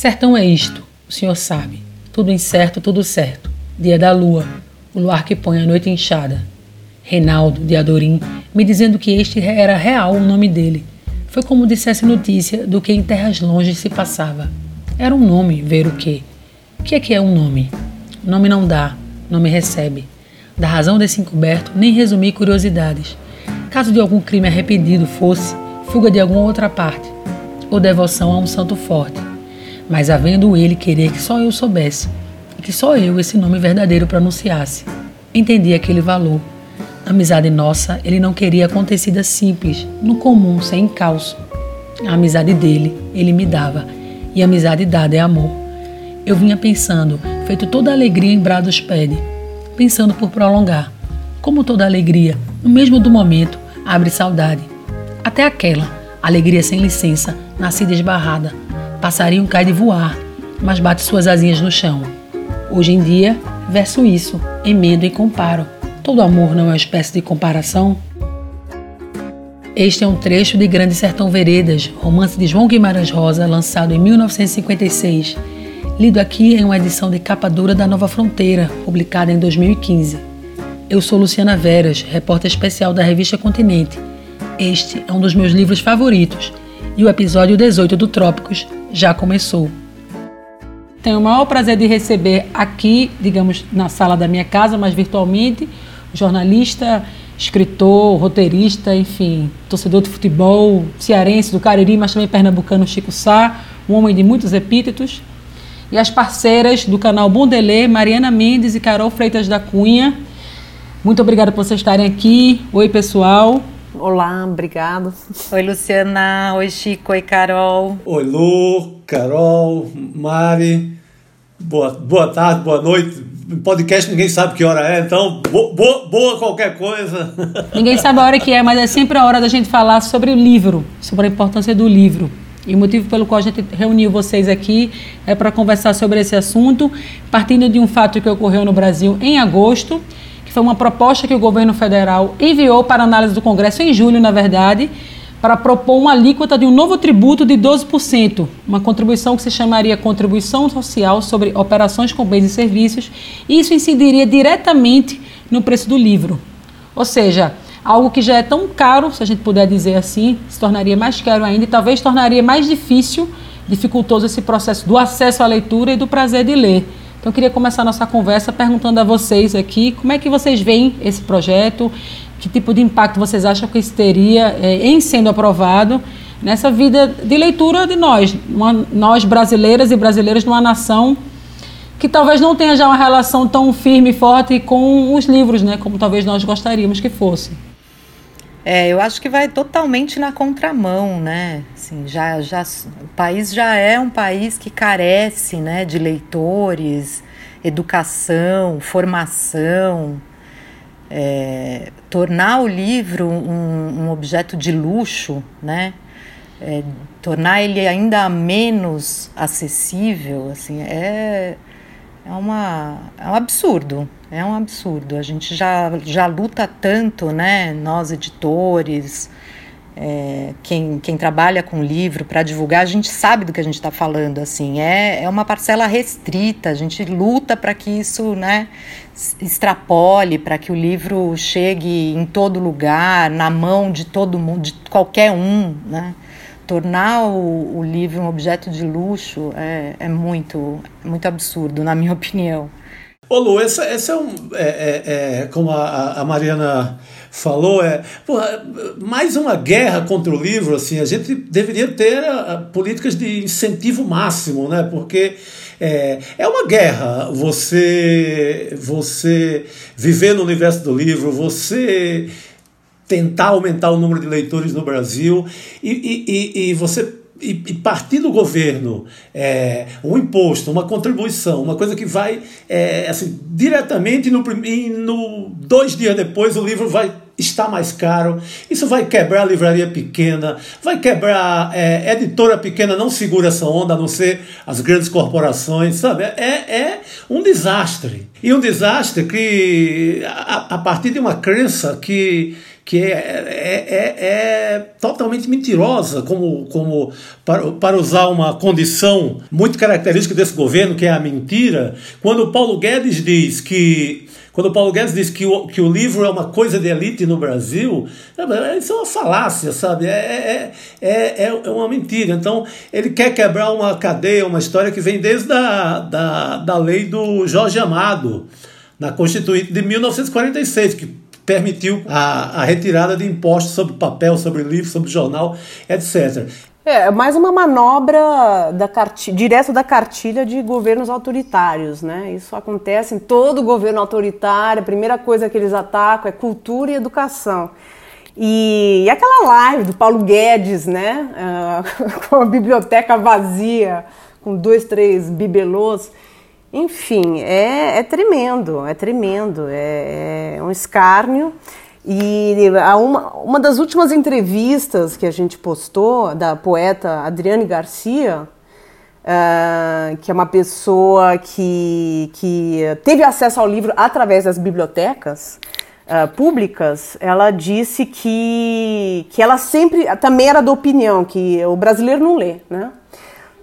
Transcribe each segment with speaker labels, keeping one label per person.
Speaker 1: Sertão é isto, o senhor sabe. Tudo incerto, tudo certo. Dia da lua, o luar que põe a noite inchada. Reinaldo, de Adorim, me dizendo que este era real o nome dele. Foi como dissesse notícia do que em terras longes se passava. Era um nome, ver o quê? O que é que é um nome? Nome não dá, nome recebe. Da razão desse encoberto, nem resumi curiosidades. Caso de algum crime arrependido fosse, fuga de alguma outra parte, ou devoção a um santo forte. Mas havendo ele querer que só eu soubesse, e que só eu esse nome verdadeiro pronunciasse, entendi aquele valor amizade nossa, ele não queria acontecida simples, no comum, sem encalço. A amizade dele, ele me dava, e amizade dada é amor. Eu vinha pensando, feito toda alegria em brados pede, pensando por prolongar. Como toda alegria, no mesmo do momento, abre saudade. Até aquela, alegria sem licença, nascida esbarrada. Passarinho cai de voar, mas bate suas asinhas no chão. Hoje em dia, verso isso, emendo e comparo Todo amor não é uma espécie de comparação? Este é um trecho de Grande Sertão Veredas, romance de João Guimarães Rosa, lançado em 1956, lido aqui em uma edição de capa dura da Nova Fronteira, publicada em 2015. Eu sou Luciana Veras, repórter especial da revista Continente. Este é um dos meus livros favoritos e o episódio 18 do Trópicos já começou. Tenho o maior prazer de receber aqui, digamos, na sala da minha casa, mas virtualmente, jornalista, escritor, roteirista, enfim, torcedor de futebol, cearense do Cariri, mas também pernambucano Chico Sá, um homem de muitos epítetos. E as parceiras do canal Bondelê, Mariana Mendes e Carol Freitas da Cunha. Muito obrigada por vocês estarem aqui. Oi, pessoal.
Speaker 2: Olá, obrigado.
Speaker 3: Oi, Luciana. Oi, Chico. Oi, Carol.
Speaker 4: Oi, Lu, Carol, Mari. Boa, boa tarde, boa noite podcast ninguém sabe que hora é, então boa, boa qualquer coisa.
Speaker 1: Ninguém sabe a hora que é, mas é sempre a hora da gente falar sobre o livro, sobre a importância do livro. E o motivo pelo qual a gente reuniu vocês aqui é para conversar sobre esse assunto, partindo de um fato que ocorreu no Brasil em agosto, que foi uma proposta que o governo federal enviou para análise do Congresso em julho, na verdade, para propor uma alíquota de um novo tributo de 12%, uma contribuição que se chamaria Contribuição Social sobre Operações com Bens e Serviços, e isso incidiria diretamente no preço do livro. Ou seja, algo que já é tão caro, se a gente puder dizer assim, se tornaria mais caro ainda e talvez tornaria mais difícil, dificultoso esse processo do acesso à leitura e do prazer de ler. Então, eu queria começar a nossa conversa perguntando a vocês aqui como é que vocês veem esse projeto que tipo de impacto vocês acham que isso teria é, em sendo aprovado nessa vida de leitura de nós, uma, nós brasileiras e brasileiros numa nação que talvez não tenha já uma relação tão firme e forte com os livros, né, como talvez nós gostaríamos que fosse.
Speaker 3: É, eu acho que vai totalmente na contramão, né? Assim, já, já, o país já é um país que carece, né, de leitores, educação, formação, é, tornar o livro um, um, objeto de luxo, né? É, tornar ele ainda menos acessível, assim, é, é, uma, é um absurdo, é um absurdo. A gente já, já luta tanto, né? Nós editores, é, quem, quem trabalha com livro para divulgar, a gente sabe do que a gente está falando, assim, é, é uma parcela restrita, a gente luta para que isso, né, extrapole, para que o livro chegue em todo lugar, na mão de todo mundo, de qualquer um, né, tornar o, o livro um objeto de luxo é, é muito, muito absurdo, na minha opinião.
Speaker 4: Ô Lu, esse, esse é um, é, é, é como a, a Mariana falou, é porra, mais uma guerra contra o livro, assim, a gente deveria ter a, a, políticas de incentivo máximo, né? Porque é, é uma guerra você, você viver no universo do livro, você tentar aumentar o número de leitores no Brasil e, e, e, e você e, e partir do governo é, um imposto, uma contribuição, uma coisa que vai é, assim, diretamente no, no dois dias depois o livro vai estar mais caro. Isso vai quebrar a livraria pequena, vai quebrar é, editora pequena, não segura essa onda, a não ser as grandes corporações, sabe? É, é um desastre. E um desastre que, a, a partir de uma crença que que é, é, é, é, totalmente mentirosa, como, como para, para usar uma condição muito característica desse governo, que é a mentira, quando o Paulo Guedes diz que quando o Paulo Guedes diz que o, que o livro é uma coisa de elite no Brasil, isso é uma falácia, sabe? É, é, é, é uma mentira. Então, ele quer quebrar uma cadeia, uma história que vem desde a da, da lei do Jorge Amado, na Constituinte de 1946, que permitiu a, a retirada de impostos sobre papel, sobre livro, sobre jornal, etc.
Speaker 2: É, mais uma manobra da cartilha, direto da cartilha de governos autoritários, né? Isso acontece em todo governo autoritário, a primeira coisa que eles atacam é cultura e educação. E, e aquela live do Paulo Guedes, né? Uh, com a biblioteca vazia, com dois, três bibelôs. Enfim, é, é tremendo, é tremendo, é, é um escárnio. E uma, uma das últimas entrevistas que a gente postou da poeta Adriane Garcia, uh, que é uma pessoa que, que teve acesso ao livro através das bibliotecas uh, públicas, ela disse que, que ela sempre também era da opinião que o brasileiro não lê, né?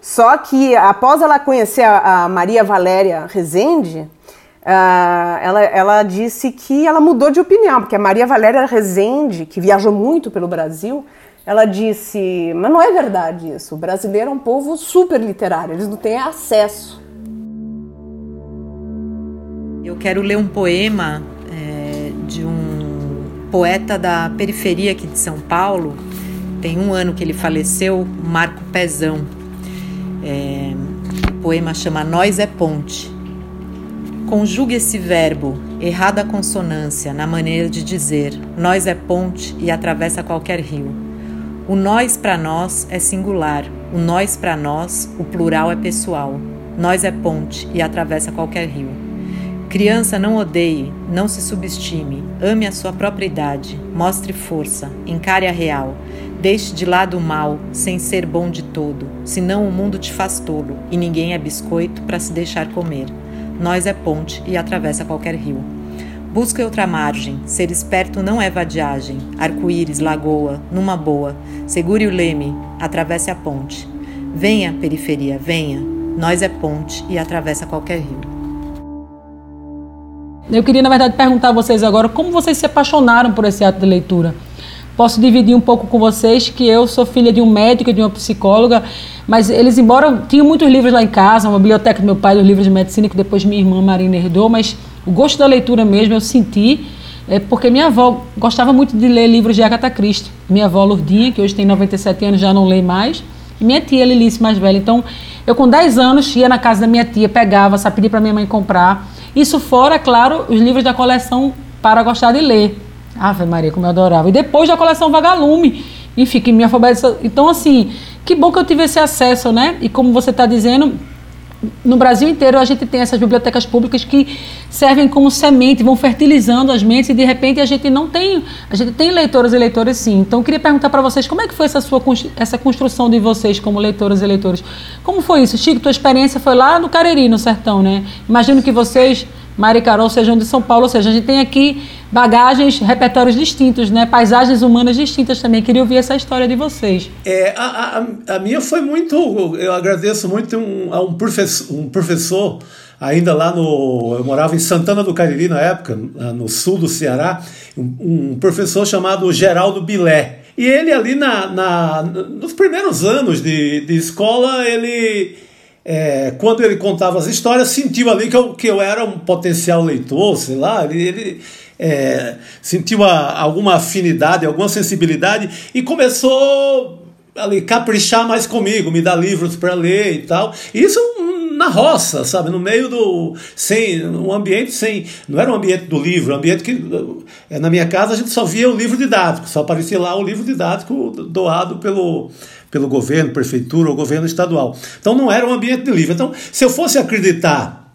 Speaker 2: Só que após ela conhecer a, a Maria Valéria Rezende, Uh, ela, ela disse que ela mudou de opinião, porque a Maria Valéria Rezende, que viajou muito pelo Brasil, ela disse: Mas não é verdade isso. O brasileiro é um povo super literário, eles não têm acesso.
Speaker 3: Eu quero ler um poema é, de um poeta da periferia aqui de São Paulo. Tem um ano que ele faleceu, Marco Pezão. É, o poema chama Nós é Ponte. Conjugue esse verbo, errada consonância, na maneira de dizer: nós é ponte e atravessa qualquer rio. O nós para nós é singular, o nós para nós, o plural é pessoal. Nós é ponte e atravessa qualquer rio. Criança, não odeie, não se subestime, ame a sua própria idade, mostre força, encare a real, deixe de lado o mal, sem ser bom de todo, senão o mundo te faz tolo e ninguém é biscoito para se deixar comer. Nós é ponte e atravessa qualquer rio. Busque outra margem, ser esperto não é vadiagem. Arco-íris, lagoa, numa boa. Segure o leme, atravesse a ponte. Venha, periferia, venha. Nós é ponte e atravessa qualquer rio.
Speaker 1: Eu queria, na verdade, perguntar a vocês agora como vocês se apaixonaram por esse ato de leitura. Posso dividir um pouco com vocês que eu sou filha de um médico e de uma psicóloga mas eles, embora tinham muitos livros lá em casa, uma biblioteca do meu pai, dos livros de medicina, que depois minha irmã Marina herdou, mas o gosto da leitura mesmo eu senti, é, porque minha avó gostava muito de ler livros de Agatha Christie. Minha avó Lourdinha, que hoje tem 97 anos, já não lê mais, e minha tia Lilice, mais velha. Então, eu com 10 anos ia na casa da minha tia, pegava, só pedia para minha mãe comprar. Isso fora, claro, os livros da coleção para gostar de ler. Ave Maria, como eu adorava. E depois da coleção Vagalume. Enfim, que me alfabetizou. Então, assim, que bom que eu tive esse acesso, né? E como você está dizendo, no Brasil inteiro a gente tem essas bibliotecas públicas que servem como semente, vão fertilizando as mentes e de repente a gente não tem, a gente tem leitoras e leitores sim. Então eu queria perguntar para vocês como é que foi essa sua essa construção de vocês como leitoras e leitores. Como foi isso? Chico, tua experiência foi lá no Cariri, no sertão, né? Imagino que vocês Mari e Carol sejam de São Paulo, ou seja, a gente tem aqui bagagens, repertórios distintos, né? paisagens humanas distintas também. Queria ouvir essa história de vocês.
Speaker 4: É, a, a, a minha foi muito. Eu agradeço muito um, a um professor, um professor ainda lá no. Eu morava em Santana do Cariri na época, no sul do Ceará, um, um professor chamado Geraldo Bilé. E ele ali na, na, nos primeiros anos de, de escola, ele é, quando ele contava as histórias, sentiu ali que eu, que eu era um potencial leitor, sei lá, ele, ele é, sentiu a, alguma afinidade, alguma sensibilidade e começou ali caprichar mais comigo, me dar livros para ler e tal. E isso na roça, sabe, no meio do sem um ambiente sem, não era um ambiente do livro, um ambiente que é, na minha casa a gente só via o livro didático, só aparecia lá o livro didático doado pelo pelo governo, prefeitura ou governo estadual. Então não era um ambiente de livro. Então, se eu fosse acreditar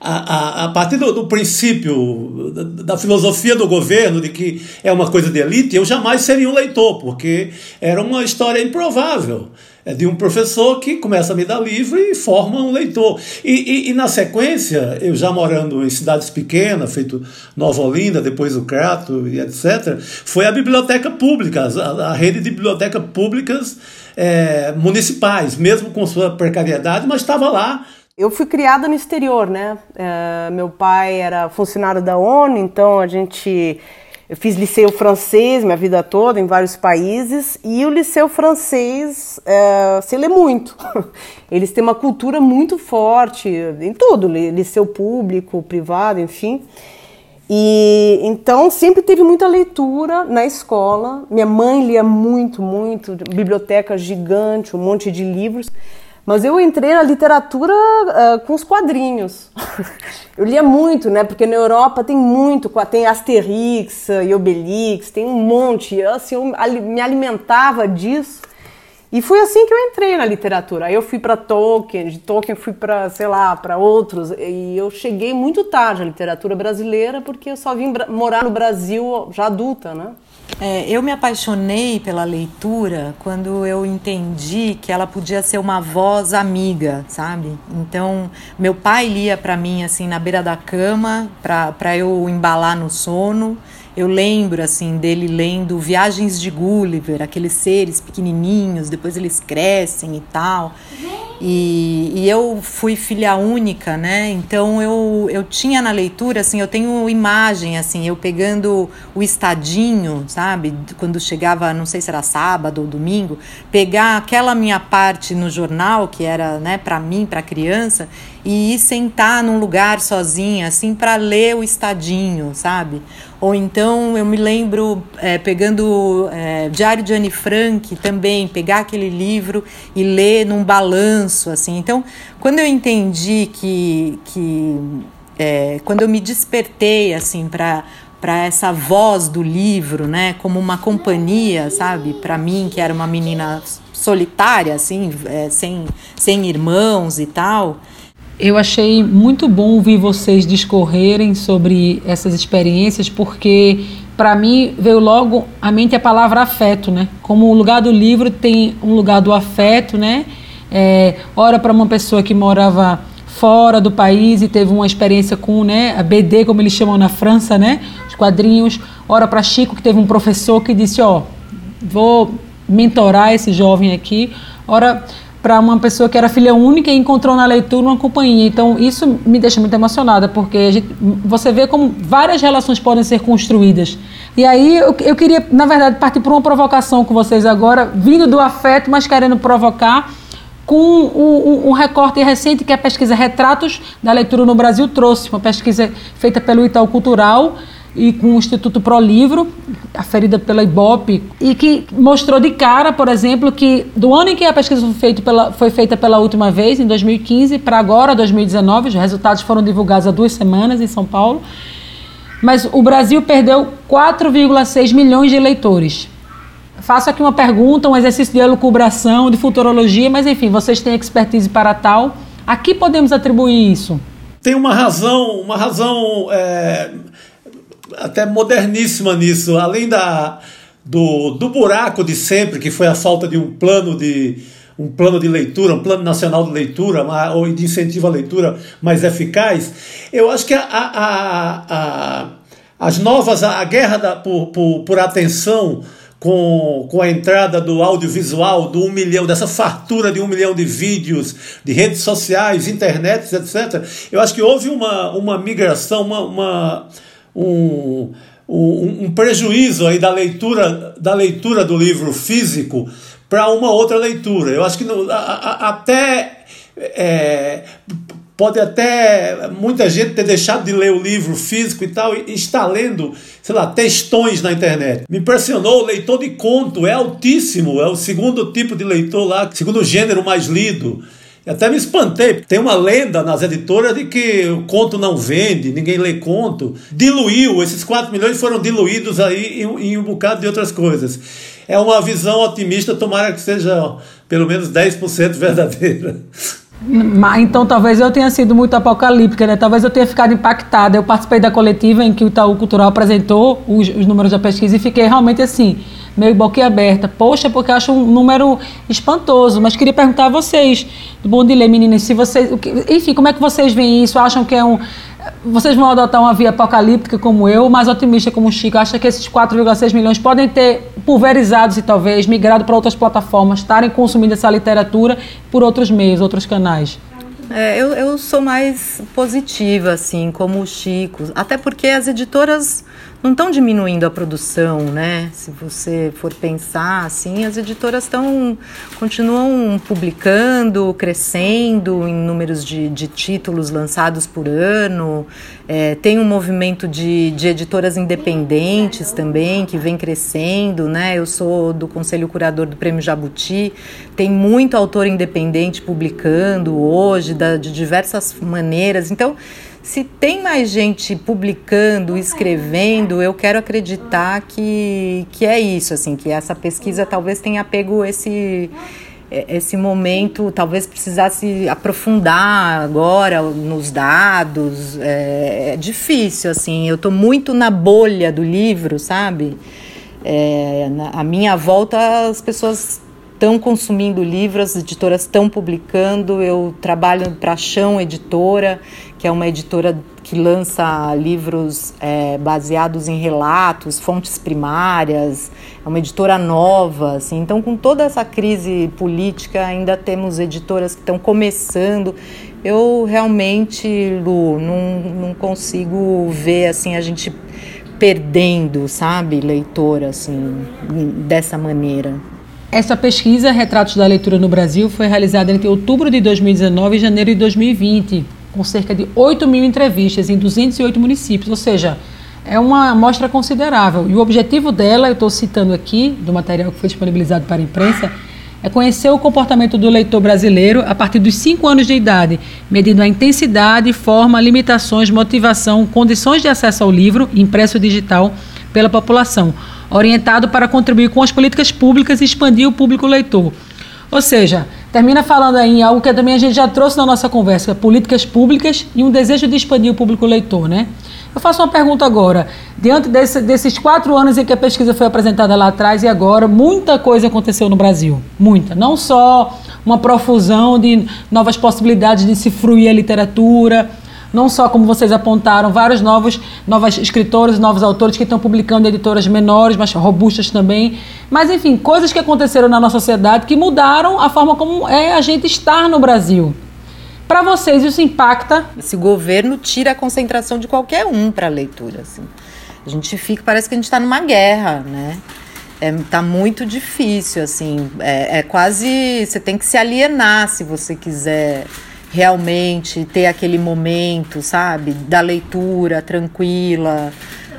Speaker 4: a, a, a partir do, do princípio da, da, filosofia do governo de que é uma coisa de elite, eu jamais seria um leitor, porque era uma história improvável. É de um professor que começa a me dar livro e forma um leitor. E, e, e, na sequência, eu já morando em cidades pequenas, feito Nova Olinda, depois o Crato e etc., foi a biblioteca pública, a, a rede de bibliotecas públicas é, municipais, mesmo com sua precariedade, mas estava lá.
Speaker 2: Eu fui criada no exterior, né? É, meu pai era funcionário da ONU, então a gente eu fiz liceu francês minha vida toda em vários países e o liceu francês é, se lê muito. Eles têm uma cultura muito forte em tudo, liceu público, privado, enfim. E então sempre teve muita leitura na escola. Minha mãe lia muito, muito, biblioteca gigante, um monte de livros. Mas eu entrei na literatura uh, com os quadrinhos. eu lia muito, né? Porque na Europa tem muito, tem Asterix e Obelix, tem um monte. Assim, eu me alimentava disso. E foi assim que eu entrei na literatura. Aí eu fui para Tolkien, de Tolkien fui para, sei lá, para outros. E eu cheguei muito tarde à literatura brasileira porque eu só vim morar no Brasil já adulta, né?
Speaker 3: É, eu me apaixonei pela leitura quando eu entendi que ela podia ser uma voz amiga, sabe? Então, meu pai lia para mim assim na beira da cama para eu embalar no sono. Eu lembro assim dele lendo Viagens de Gulliver, aqueles seres pequenininhos, depois eles crescem e tal. E, e, eu fui filha única, né? Então eu, eu tinha na leitura, assim, eu tenho imagem, assim, eu pegando o estadinho, sabe? Quando chegava, não sei se era sábado ou domingo, pegar aquela minha parte no jornal, que era, né, para mim, para criança, e ir sentar num lugar sozinha, assim, para ler o estadinho, sabe? Ou então eu me lembro é, pegando é, Diário de Anne Frank também, pegar aquele livro e ler num balanço, assim. Então, quando eu entendi que, que é, quando eu me despertei, assim, para para essa voz do livro, né, como uma companhia, sabe, para mim que era uma menina solitária, assim, é, sem, sem irmãos e tal,
Speaker 1: eu achei muito bom ouvir vocês discorrerem sobre essas experiências, porque para mim veio logo à mente a palavra afeto, né? Como o lugar do livro tem um lugar do afeto, né? É, ora para uma pessoa que morava fora do país e teve uma experiência com né, a BD, como eles chamam na França, né? Os quadrinhos. Ora para Chico, que teve um professor que disse, ó, vou mentorar esse jovem aqui. Ora para uma pessoa que era filha única e encontrou na leitura uma companhia. Então, isso me deixa muito emocionada, porque gente, você vê como várias relações podem ser construídas. E aí, eu, eu queria, na verdade, partir por uma provocação com vocês agora, vindo do afeto, mas querendo provocar com um, um, recorte recente que a pesquisa Retratos da Leitura no Brasil trouxe, uma pesquisa feita pelo Itaú Cultural, e com o Instituto Pro Livro, aferida pela Ibope, e que mostrou de cara, por exemplo, que do ano em que a pesquisa foi, feita pela, foi feita pela última vez, em 2015, para agora, 2019, os resultados foram divulgados há duas semanas em São Paulo, mas o Brasil perdeu 4,6 milhões de eleitores. Faço aqui uma pergunta, um exercício de elucubração, de futurologia, mas enfim, vocês têm expertise para tal. A que podemos atribuir isso?
Speaker 4: Tem uma razão, uma razão é até moderníssima nisso, além da, do, do buraco de sempre, que foi a falta de um plano de, um plano de leitura, um plano nacional de leitura ou de incentivo à leitura mais eficaz, eu acho que a, a, a, as novas, a guerra da, por, por, por atenção com, com a entrada do audiovisual, do um milhão, dessa fartura de um milhão de vídeos, de redes sociais, internet, etc., eu acho que houve uma, uma migração, uma, uma um, um, um prejuízo aí da leitura, da leitura do livro físico para uma outra leitura. Eu acho que no, a, a, até é, pode até muita gente ter deixado de ler o livro físico e tal e está lendo, sei lá, textões na internet. Me impressionou, o leitor de conto é altíssimo, é o segundo tipo de leitor lá, segundo gênero mais lido. Eu até me espantei. Tem uma lenda nas editoras de que o conto não vende, ninguém lê conto. Diluiu, esses 4 milhões foram diluídos aí em, em um bocado de outras coisas. É uma visão otimista, tomara que seja pelo menos 10% verdadeira.
Speaker 1: Então talvez eu tenha sido muito apocalíptica, né? Talvez eu tenha ficado impactada. Eu participei da coletiva em que o Itaú Cultural apresentou os, os números da pesquisa e fiquei realmente assim, meio boquiaberta. Poxa, porque acho um número espantoso. Mas queria perguntar a vocês, do Bom Delay, meninas, se vocês. Enfim, como é que vocês veem isso? Acham que é um. Vocês vão adotar uma via apocalíptica como eu, mais otimista como o Chico? Acha que esses 4,6 milhões podem ter pulverizados e talvez migrado para outras plataformas, estarem consumindo essa literatura por outros meios, outros canais?
Speaker 3: É, eu, eu sou mais positiva, assim, como o Chico. Até porque as editoras não estão diminuindo a produção, né? Se você for pensar assim, as editoras estão continuam publicando, crescendo em números de, de títulos lançados por ano. É, tem um movimento de, de editoras independentes também que vem crescendo, né? Eu sou do conselho curador do Prêmio Jabuti. Tem muito autor independente publicando hoje da, de diversas maneiras. Então se tem mais gente publicando, escrevendo, eu quero acreditar que, que é isso, assim, que essa pesquisa talvez tenha pego esse esse momento talvez precisasse aprofundar agora nos dados. É, é difícil assim eu estou muito na bolha do livro sabe? É, na, a minha volta as pessoas estão consumindo livros, as editoras estão publicando. Eu trabalho para a Chão Editora, que é uma editora que lança livros é, baseados em relatos, fontes primárias. É uma editora nova, assim. Então, com toda essa crise política, ainda temos editoras que estão começando. Eu realmente, Lu, não, não consigo ver assim a gente perdendo, sabe, leitora, assim, dessa maneira.
Speaker 1: Essa pesquisa, Retratos da Leitura no Brasil, foi realizada entre outubro de 2019 e janeiro de 2020, com cerca de 8 mil entrevistas em 208 municípios, ou seja, é uma amostra considerável. E o objetivo dela, eu estou citando aqui, do material que foi disponibilizado para a imprensa, é conhecer o comportamento do leitor brasileiro a partir dos 5 anos de idade, medindo a intensidade, forma, limitações, motivação, condições de acesso ao livro, impresso digital, pela população orientado para contribuir com as políticas públicas e expandir o público leitor. Ou seja, termina falando aí em algo que também a gente já trouxe na nossa conversa, políticas públicas e um desejo de expandir o público leitor, né? Eu faço uma pergunta agora. Diante desse, desses quatro anos em que a pesquisa foi apresentada lá atrás e agora, muita coisa aconteceu no Brasil. Muita. Não só uma profusão de novas possibilidades de se fruir a literatura, não só como vocês apontaram, vários novos novos escritores, novos autores que estão publicando editoras menores, mas robustas também. Mas enfim, coisas que aconteceram na nossa sociedade que mudaram a forma como é a gente estar no Brasil. Para vocês isso impacta?
Speaker 3: Esse governo tira a concentração de qualquer um para a leitura, assim. A gente fica, parece que a gente está numa guerra, né? É, tá muito difícil, assim. É, é quase. Você tem que se alienar se você quiser realmente ter aquele momento, sabe, da leitura tranquila,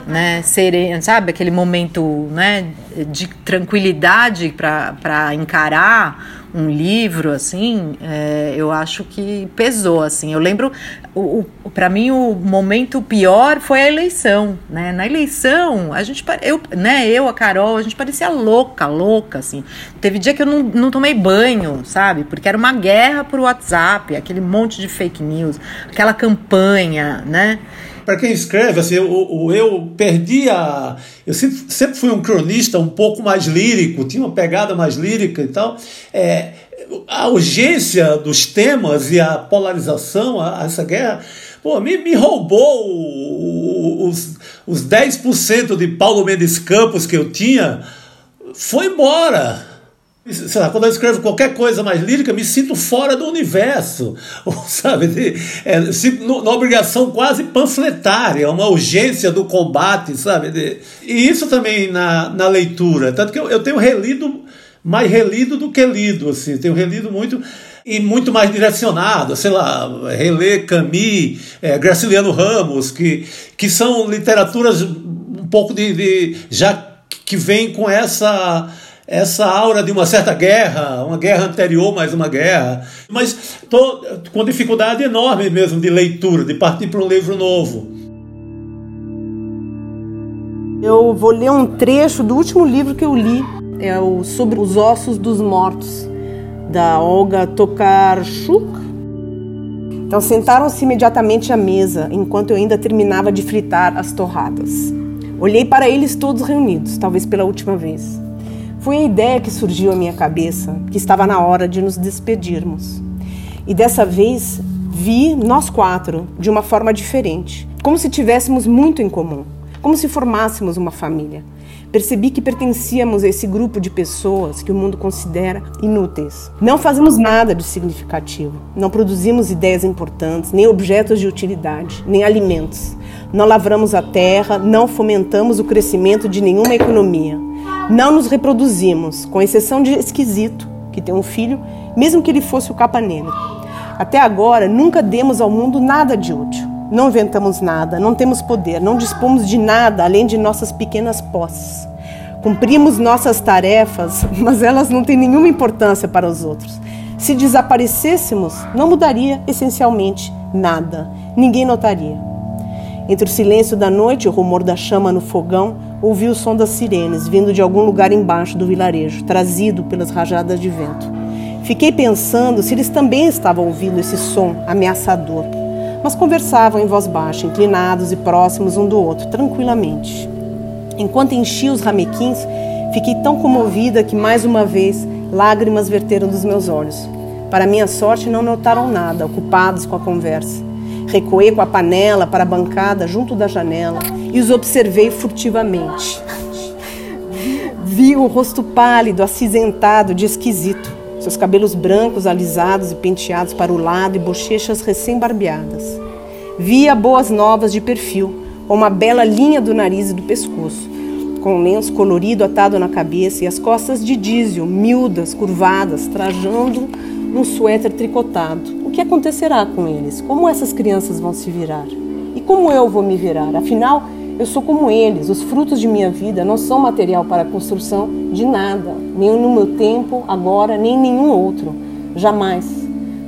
Speaker 3: né, sereno, sabe, aquele momento, né, de tranquilidade para encarar um livro, assim, é, eu acho que pesou, assim. Eu lembro, o, o para mim, o momento pior foi a eleição, né? Na eleição, a gente, eu, né, eu, a Carol, a gente parecia louca, louca, assim. Teve dia que eu não, não tomei banho, sabe? Porque era uma guerra por WhatsApp, aquele monte de fake news, aquela campanha, né?
Speaker 4: Para quem escreve, assim, eu, eu perdi a. Eu sempre, sempre fui um cronista um pouco mais lírico, tinha uma pegada mais lírica e tal. É, a urgência dos temas e a polarização, a, a essa guerra, pô, me, me roubou os, os 10% de Paulo Mendes Campos que eu tinha, foi embora lá, quando eu escrevo qualquer coisa mais lírica, me sinto fora do universo, sabe? É, na obrigação quase panfletária, uma urgência do combate, sabe? E isso também na, na leitura, tanto que eu, eu tenho relido, mais relido do que lido, assim, tenho relido muito e muito mais direcionado, sei lá, reler Camus, é, Graciliano Ramos, que, que são literaturas um pouco de, de já que vem com essa essa aura de uma certa guerra, uma guerra anterior, mais uma guerra. Mas estou com dificuldade enorme mesmo de leitura, de partir para um livro novo.
Speaker 2: Eu vou ler um trecho do último livro que eu li, é o Sobre os Ossos dos Mortos, da Olga Tokarczuk. Então sentaram-se imediatamente à mesa, enquanto eu ainda terminava de fritar as torradas. Olhei para eles todos reunidos, talvez pela última vez. Foi a ideia que surgiu à minha cabeça, que estava na hora de nos despedirmos. E dessa vez vi nós quatro de uma forma diferente, como se tivéssemos muito em comum, como se formássemos uma família. Percebi que pertencíamos a esse grupo de pessoas que o mundo considera inúteis. Não fazemos nada de significativo, não produzimos ideias importantes, nem objetos de utilidade, nem alimentos. Não lavramos a terra, não fomentamos o crescimento de nenhuma economia. Não nos reproduzimos, com exceção de Esquisito, que tem um filho, mesmo que ele fosse o capa. Até agora, nunca demos ao mundo nada de útil. Não inventamos nada, não temos poder, não dispomos de nada além de nossas pequenas posses. Cumprimos nossas tarefas, mas elas não têm nenhuma importância para os outros. Se desaparecêssemos, não mudaria essencialmente nada. Ninguém notaria. Entre o silêncio da noite e o rumor da chama no fogão, ouvi o som das sirenes vindo de algum lugar embaixo do vilarejo, trazido pelas rajadas de vento. Fiquei pensando se eles também estavam ouvindo esse som ameaçador mas conversavam em voz baixa, inclinados e próximos um do outro, tranquilamente. Enquanto enchia os ramequins, fiquei tão comovida que mais uma vez lágrimas verteram dos meus olhos. Para minha sorte, não notaram nada, ocupados com a conversa. Recuei com a panela para a bancada junto da janela e os observei furtivamente. Vi o rosto pálido, acinzentado, de esquisito seus cabelos brancos alisados e penteados para o lado e bochechas recém-barbeadas. Via boas novas de perfil, com uma bela linha do nariz e do pescoço, com um lenço colorido atado na cabeça e as costas de dízio, miúdas, curvadas, trajando um suéter tricotado. O que acontecerá com eles? Como essas crianças vão se virar? E como eu vou me virar? Afinal, eu sou como eles, os frutos de minha vida não são material para a construção de nada, nem no meu tempo, agora, nem nenhum outro, jamais.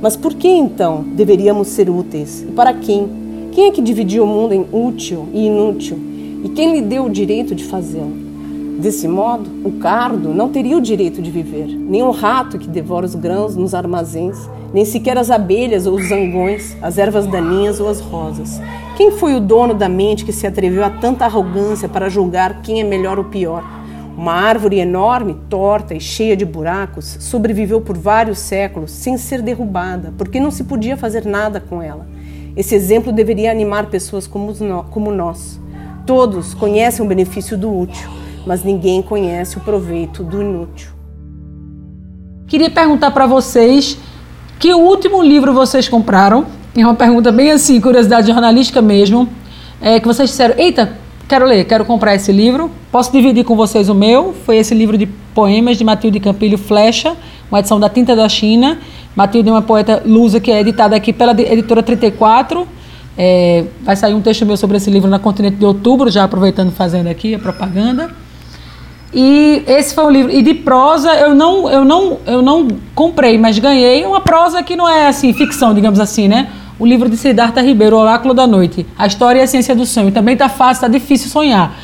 Speaker 2: Mas por que então deveríamos ser úteis? E para quem? Quem é que dividiu o mundo em útil e inútil? E quem lhe deu o direito de fazê-lo? Desse modo, o cardo não teria o direito de viver, nem o rato que devora os grãos nos armazéns, nem sequer as abelhas ou os zangões, as ervas daninhas ou as rosas. Quem foi o dono da mente que se atreveu a tanta arrogância para julgar quem é melhor ou pior? Uma árvore enorme, torta e cheia de buracos, sobreviveu por vários séculos sem ser derrubada, porque não se podia fazer nada com ela. Esse exemplo deveria animar pessoas como, nós. Todos conhecem o benefício do útil, mas ninguém conhece o proveito do inútil.
Speaker 1: Queria perguntar para vocês que último livro vocês compraram é uma pergunta bem assim, curiosidade jornalística mesmo. É que vocês disseram: Eita, quero ler, quero comprar esse livro. Posso dividir com vocês o meu? Foi esse livro de poemas de Matilde Campilho Flecha, uma edição da Tinta da China. Matilde é uma poeta lusa que é editada aqui pela editora 34. É, vai sair um texto meu sobre esse livro na Continente de Outubro, já aproveitando fazendo aqui a propaganda. E esse foi um livro. E de prosa eu não, eu não, eu não comprei, mas ganhei uma prosa que não é assim ficção, digamos assim, né? o livro de Siddhartha Ribeiro, Oráculo da Noite. A história e a ciência do sonho. Também tá fácil, tá difícil sonhar.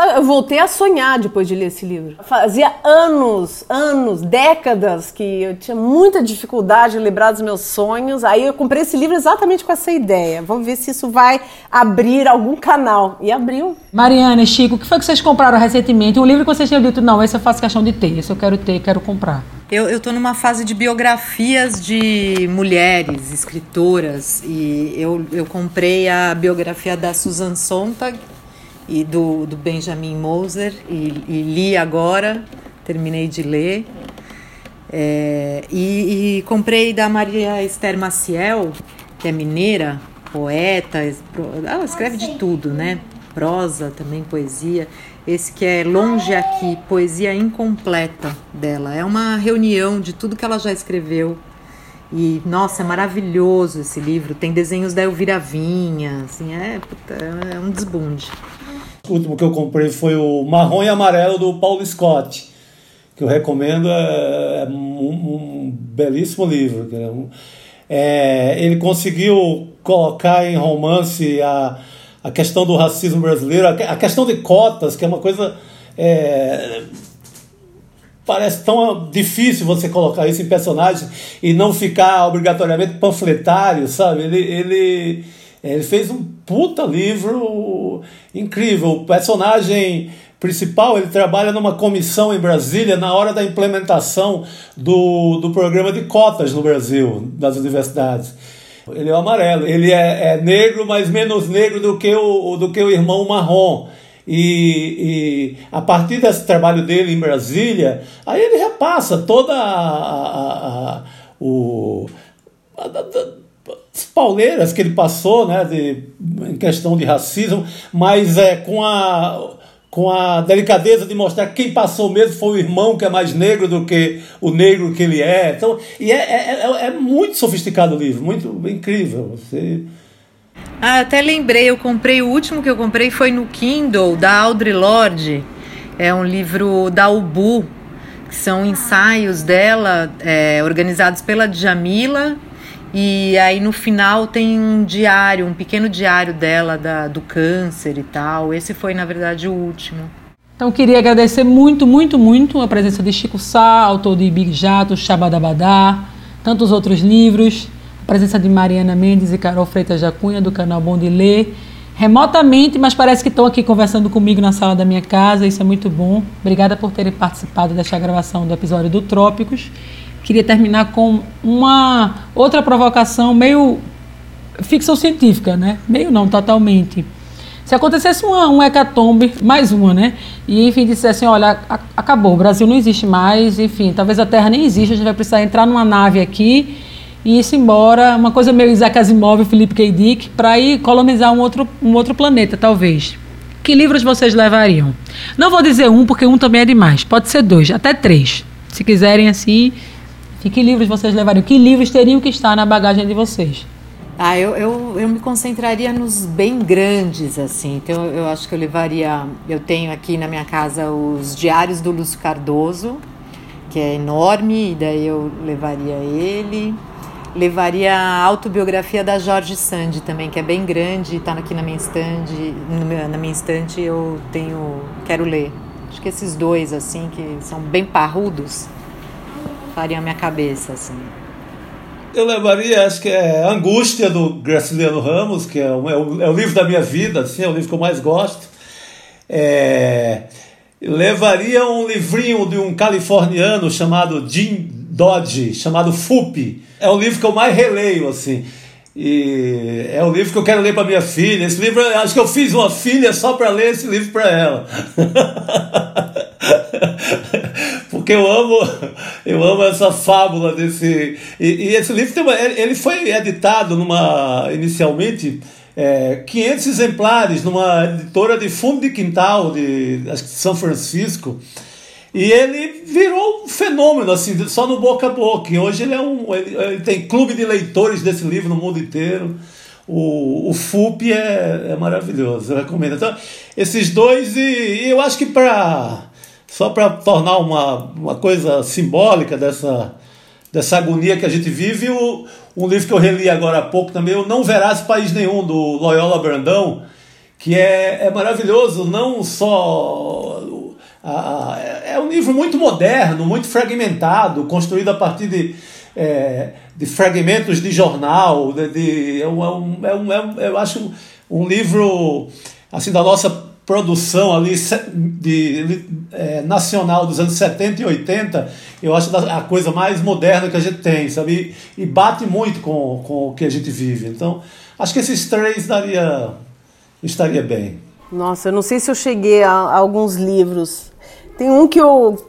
Speaker 2: Sabe, eu voltei a sonhar depois de ler esse livro. Fazia anos, anos, décadas que eu tinha muita dificuldade em lembrar dos meus sonhos. Aí eu comprei esse livro exatamente com essa ideia. Vamos ver se isso vai abrir algum canal. E abriu.
Speaker 1: Mariana, Chico, o que foi que vocês compraram recentemente? Um livro que vocês tinham dito, não, esse eu faço questão de ter, esse eu quero ter, quero comprar.
Speaker 3: Eu estou numa fase de biografias de mulheres escritoras e eu, eu comprei a biografia da Susan Sontag e do, do Benjamin Moser e, e li agora, terminei de ler. É, e, e, comprei da Maria Esther Maciel, que é mineira, poeta, ela escreve de tudo, né? Prosa, também poesia. Esse que é Longe Aqui, Poesia Incompleta dela. É uma reunião de tudo que ela já escreveu. E, nossa, é maravilhoso esse livro. Tem desenhos da Elvira Vinha, assim, é, é um desbunde.
Speaker 4: O último que eu comprei foi o Marrom e Amarelo do Paulo Scott, que eu recomendo, é, é um, um, belíssimo livro. É, ele conseguiu colocar em romance a a questão do racismo brasileiro, a questão de cotas, que é uma coisa. É, parece tão difícil você colocar isso em personagem e não ficar obrigatoriamente panfletário, sabe? Ele, ele, ele fez um puta livro incrível. O personagem principal, ele trabalha numa comissão em Brasília na hora da implementação do, do programa de cotas no Brasil, das universidades. Ele é amarelo, ele é, é negro, mas menos negro do que o, do que o irmão marrom. E, e, a partir desse trabalho dele em Brasília, aí ele repassa toda a, a, a o, a, as pauleiras que ele passou né, de, em questão de racismo, mas é, com, a, com a delicadeza de mostrar que quem passou mesmo foi o irmão que é mais negro do que o negro que ele é. Então, e é, é, é, é muito sofisticado o livro, muito incrível. Você
Speaker 3: ah, até lembrei, eu comprei, o último que eu comprei foi no Kindle, da Audre Lorde. É um livro da Ubu, que são ensaios dela, é, organizados pela Djamila. E aí no final tem um diário, um pequeno diário dela da, do câncer e tal. Esse foi, na verdade, o último.
Speaker 1: Então queria agradecer muito, muito, muito a presença de Chico Sá, autor de Big Jato, Shabadabadá, tantos outros livros presença de Mariana Mendes e Carol Freitas da Cunha, do canal Bom de Ler, remotamente, mas parece que estão aqui conversando comigo na sala da minha casa, isso é muito bom. Obrigada por terem participado desta gravação do episódio do Trópicos. Queria terminar com uma outra provocação meio ficção científica, né? Meio não, totalmente. Se acontecesse uma, um hecatombe, mais uma, né? E, enfim, dissesse, olha, acabou, o Brasil não existe mais, enfim, talvez a Terra nem exista, a gente vai precisar entrar numa nave aqui e ir-se embora, uma coisa meio Isaac Asimov, Felipe K. Dick, para ir colonizar um outro, um outro planeta, talvez. Que livros vocês levariam? Não vou dizer um, porque um também é demais. Pode ser dois, até três. Se quiserem assim, que livros vocês levariam? Que livros teriam que estar na bagagem de vocês?
Speaker 3: Ah, eu, eu, eu me concentraria nos bem grandes, assim. Então, eu acho que eu levaria. Eu tenho aqui na minha casa os Diários do Lúcio Cardoso, que é enorme, e daí eu levaria ele levaria a autobiografia da Jorge Sand também, que é bem grande, está aqui na minha estante, na minha estante eu tenho, quero ler. Acho que esses dois assim que são bem parrudos fariam a minha cabeça assim.
Speaker 4: Eu levaria, acho que é Angústia do Graciliano Ramos, que é o, é o, é livro da minha vida, assim, é o livro que eu mais gosto. É, levaria um livrinho de um californiano chamado Jim Dodge, chamado FUP, é o livro que eu mais releio, assim. E é o livro que eu quero ler para minha filha. Esse livro, acho que eu fiz uma filha só para ler esse livro para ela. Porque eu amo, eu amo essa fábula desse. E, e esse livro tem uma, ele foi editado numa inicialmente é, 500 exemplares numa editora de fundo de quintal de, acho que de São Francisco. E ele virou um fenômeno, assim, só no boca a boca. E hoje ele é um. Ele, ele tem clube de leitores desse livro no mundo inteiro. O, o FUP é, é maravilhoso, eu recomendo. Então, esses dois, e, e eu acho que para. Só para tornar uma, uma coisa simbólica dessa, dessa agonia que a gente vive, o, um livro que eu reli agora há pouco também, o Não Verás País Nenhum, do Loyola Brandão, que é, é maravilhoso, não só ah, é um livro muito moderno, muito fragmentado, construído a partir de, é, de fragmentos de jornal. De, de é, um, é, um, é, um, é eu acho um, livro assim da nossa produção ali de, de é, nacional dos anos 70 e 80, eu acho a coisa mais moderna que a gente tem, sabe? E, e bate muito com, com o que a gente vive. Então, acho que esses três daria, estaria bem.
Speaker 2: Nossa, eu não sei se eu cheguei a, a alguns livros tem um que eu,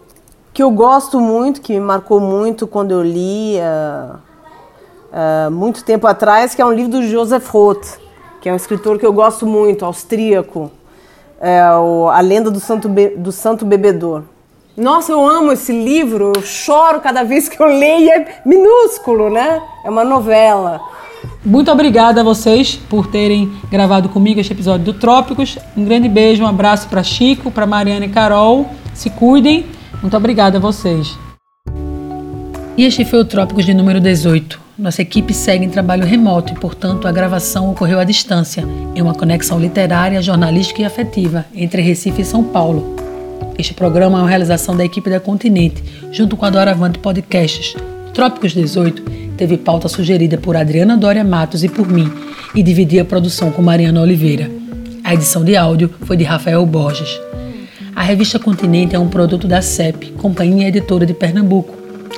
Speaker 2: que eu gosto muito, que me marcou muito quando eu li uh, uh, muito tempo atrás, que é um livro do Joseph Roth, que é um escritor que eu gosto muito, austríaco, é o, A Lenda do Santo, Be, do Santo Bebedor. Nossa, eu amo esse livro, eu choro cada vez que eu leio, é minúsculo, né? É uma novela.
Speaker 1: Muito obrigada a vocês por terem gravado comigo este episódio do Trópicos. Um grande beijo, um abraço para Chico, para Mariana e Carol. Se cuidem. Muito obrigada a vocês. E este foi o Trópicos de número 18. Nossa equipe segue em trabalho remoto e, portanto, a gravação ocorreu à distância, em uma conexão literária, jornalística e afetiva entre Recife e São Paulo. Este programa é uma realização da equipe da Continente, junto com a Doravante Podcasts. Trópicos 18 teve pauta sugerida por Adriana Dória Matos e por mim, e dividia a produção com Mariana Oliveira. A edição de áudio foi de Rafael Borges. A revista Continente é um produto da CEP, Companhia Editora de Pernambuco.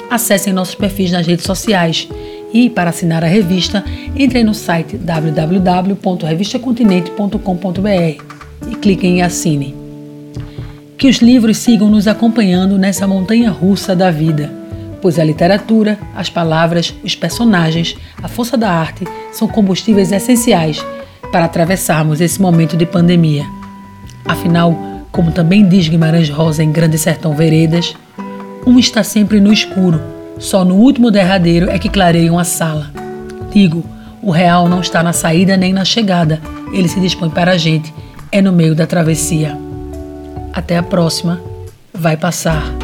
Speaker 1: Acessem nossos perfis nas redes sociais e, para assinar a revista, entrem no site www.revistacontinente.com.br e cliquem em Assine. Que os livros sigam nos acompanhando nessa montanha russa da vida, pois a literatura, as palavras, os personagens, a força da arte são combustíveis essenciais para atravessarmos esse momento de pandemia. Afinal, como também diz Guimarães Rosa em Grande Sertão Veredas, um está sempre no escuro, só no último derradeiro é que clareiam a sala. Digo, o real não está na saída nem na chegada, ele se dispõe para a gente, é no meio da travessia. Até a próxima, vai passar.